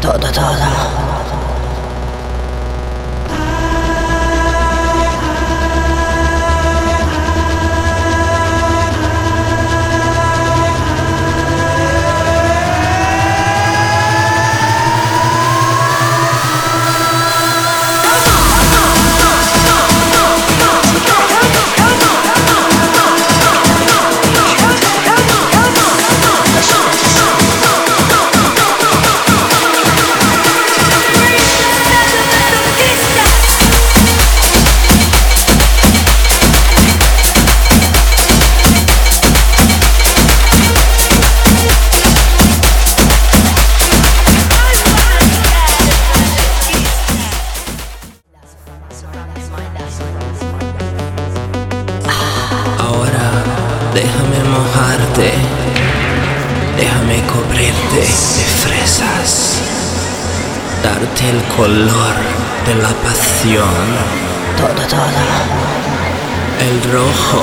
Todo, todo. Ahora déjame mojarte, déjame cubrirte de fresas, darte el color de la pasión, Todo, todo. el rojo.